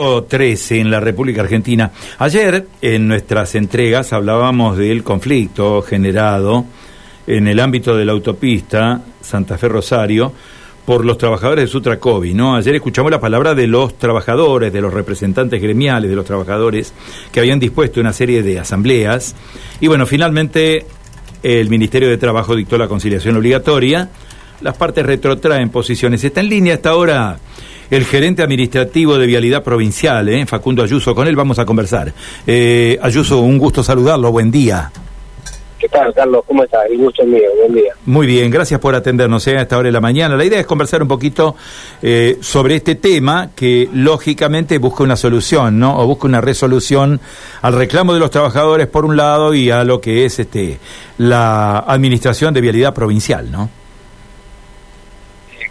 13 en la República Argentina. Ayer en nuestras entregas hablábamos del conflicto generado en el ámbito de la autopista Santa Fe Rosario por los trabajadores de Sutracovi, ¿no? Ayer escuchamos la palabra de los trabajadores, de los representantes gremiales de los trabajadores que habían dispuesto una serie de asambleas y bueno, finalmente el Ministerio de Trabajo dictó la conciliación obligatoria. Las partes retrotraen posiciones. Está en línea hasta ahora el gerente administrativo de Vialidad Provincial, ¿eh? Facundo Ayuso. Con él vamos a conversar. Eh, Ayuso, un gusto saludarlo. Buen día. ¿Qué tal, Carlos? ¿Cómo estás? El gusto es mío. Buen día. Muy bien, gracias por atendernos ¿eh? a esta hora de la mañana. La idea es conversar un poquito eh, sobre este tema que lógicamente busca una solución, ¿no? O busca una resolución al reclamo de los trabajadores por un lado y a lo que es este la administración de vialidad provincial, ¿no?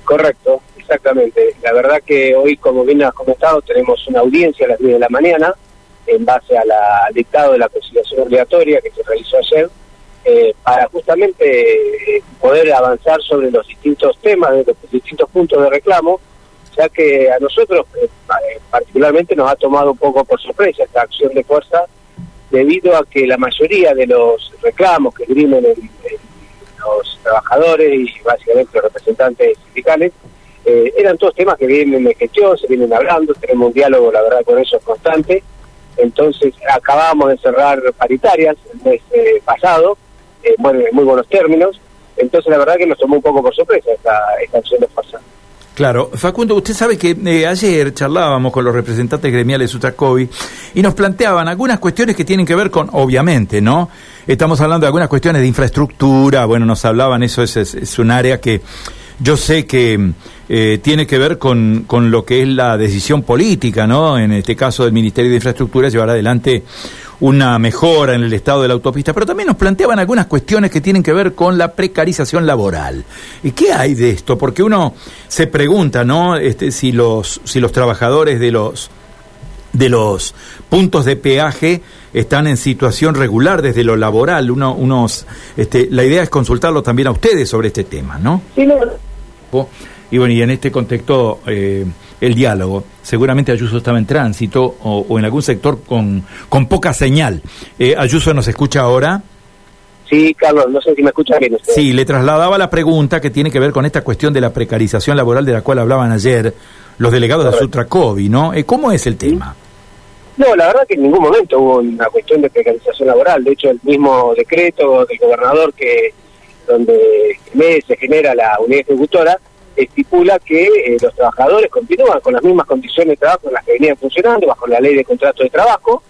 Correcto. Exactamente. La verdad que hoy, como bien has comentado, tenemos una audiencia a las 10 de la mañana en base a la, al dictado de la conciliación obligatoria que se realizó ayer, eh, para justamente eh, poder avanzar sobre los distintos temas, los distintos puntos de reclamo, ya que a nosotros eh, particularmente nos ha tomado un poco por sorpresa esta acción de fuerza, debido a que la mayoría de los reclamos que esgrimen los trabajadores y básicamente los representantes sindicales eh, eran todos temas que vienen de gestión, se vienen hablando, tenemos un diálogo, la verdad, con eso constante. Entonces, acabamos de cerrar paritarias el mes eh, pasado, eh, bueno, en muy buenos términos. Entonces, la verdad que nos tomó un poco por sorpresa esta, esta acción de fuerza. Claro, Facundo, usted sabe que ayer charlábamos con los representantes gremiales de Sutracovi y nos planteaban algunas cuestiones que tienen que ver con, obviamente, ¿no? Estamos hablando de algunas cuestiones de infraestructura, bueno, nos hablaban, eso es, es un área que yo sé que eh, tiene que ver con, con, lo que es la decisión política, ¿no? En este caso del Ministerio de Infraestructura, llevar adelante una mejora en el estado de la autopista, pero también nos planteaban algunas cuestiones que tienen que ver con la precarización laboral. ¿Y qué hay de esto? Porque uno se pregunta, ¿no? Este, si los si los trabajadores de los de los puntos de peaje están en situación regular desde lo laboral. Uno, unos, este, la idea es consultarlo también a ustedes sobre este tema, ¿no? Sí, no, y bueno, y en este contexto, eh, el diálogo. Seguramente Ayuso estaba en tránsito o, en algún sector con, con poca señal. Eh, Ayuso nos escucha ahora. Sí, Carlos, no sé si me escucha bien usted. Sí, le trasladaba la pregunta que tiene que ver con esta cuestión de la precarización laboral de la cual hablaban ayer los delegados de Sutracovi, ¿no? Eh, ¿Cómo es el tema? No, la verdad que en ningún momento hubo una cuestión de precarización laboral. De hecho, el mismo decreto del gobernador que donde se genera la unidad ejecutora, estipula que eh, los trabajadores continúan con las mismas condiciones de trabajo en las que venían funcionando, bajo la ley de contrato de trabajo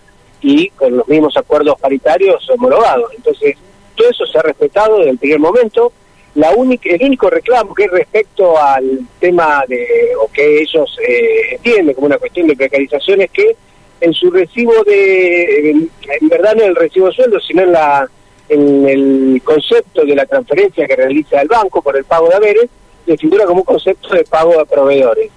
y con los mismos acuerdos paritarios homologados. Entonces, todo eso se ha respetado desde el primer momento. La única, el único reclamo que es respecto al tema de, o que ellos eh, entienden como una cuestión de precarización, es que en su recibo de, en, verdad no en el recibo de sueldo, sino en la en el concepto de la transferencia que realiza el banco por el pago de haberes, le figura como un concepto de pago a proveedores.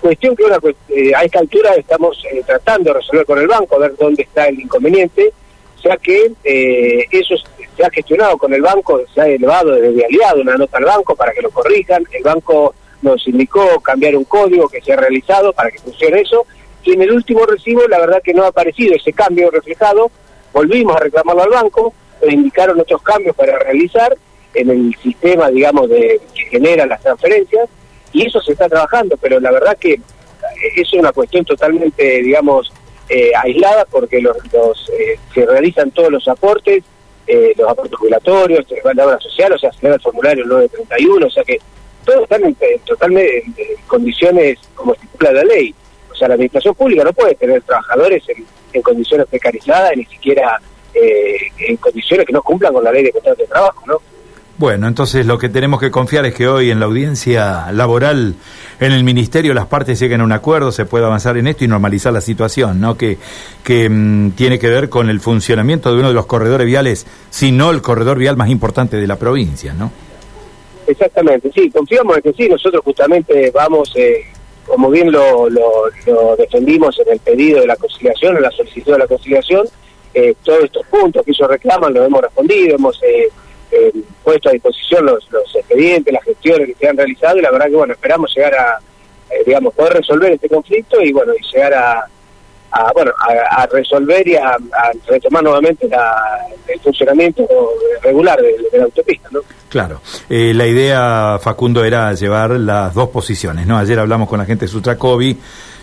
Cuestión que una, eh, a esta altura estamos eh, tratando de resolver con el banco, a ver dónde está el inconveniente, ya que eh, eso se ha gestionado con el banco, se ha elevado desde aliado una nota al banco para que lo corrijan, el banco nos indicó cambiar un código que se ha realizado para que funcione eso, y en el último recibo la verdad que no ha aparecido ese cambio reflejado, volvimos a reclamarlo al banco, indicaron otros cambios para realizar en el sistema, digamos, de que genera las transferencias, y eso se está trabajando, pero la verdad que es una cuestión totalmente, digamos, eh, aislada porque los, eh, se realizan todos los aportes, eh, los aportes jubilatorios, la obra social, o sea, se da el formulario 931, o sea que todos están en, totalmente en, condiciones como estipula la ley. O sea, la administración pública no puede tener trabajadores en, en condiciones precarizadas, ni siquiera eh, en condiciones que no cumplan con la ley de contrato de trabajo, ¿no? Bueno, entonces lo que tenemos que confiar es que hoy en la audiencia laboral en el ministerio las partes lleguen a un acuerdo, se pueda avanzar en esto y normalizar la situación, ¿no? Que, que mm, tiene que ver con el funcionamiento de uno de los corredores viales, si no el corredor vial más importante de la provincia, ¿no? Exactamente, sí, confiamos en que sí, nosotros justamente vamos, eh, como bien lo, lo defendimos en el pedido de la conciliación, en la solicitud de la conciliación, eh, todos estos puntos que ellos reclaman los hemos respondido, hemos eh, eh, puesto a disposición los, los expedientes, las gestiones que se han realizado y la verdad que bueno, esperamos llegar a, digamos, poder resolver este conflicto y bueno, y llegar a, a bueno a, resolver y a, retomar nuevamente el funcionamiento regular de, la autopista, ¿no? Claro. Eh, la idea, Facundo, era llevar las dos posiciones, ¿no? Ayer hablamos con la gente de Sutracovi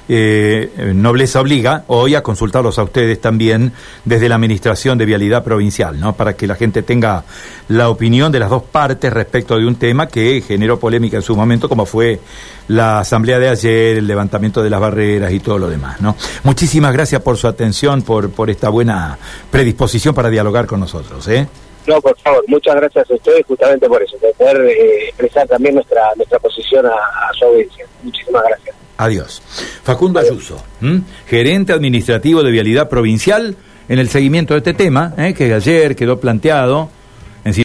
eh, nobleza obliga hoy a consultarlos a ustedes también desde la Administración de Vialidad Provincial, ¿no? Para que la gente tenga la opinión de las dos partes respecto de un tema que generó polémica en su momento, como fue la asamblea de ayer, el levantamiento de las barreras y todo lo demás, ¿no? Muchísimas gracias por su atención, por, por esta buena predisposición para dialogar con nosotros, ¿eh? No, por favor, muchas gracias a ustedes justamente por eso, de poder eh, expresar también nuestra nuestra posición a, a su audiencia. Muchísimas gracias. Adiós. Facundo Ayuso, gerente administrativo de Vialidad Provincial, en el seguimiento de este tema, ¿eh? que ayer quedó planteado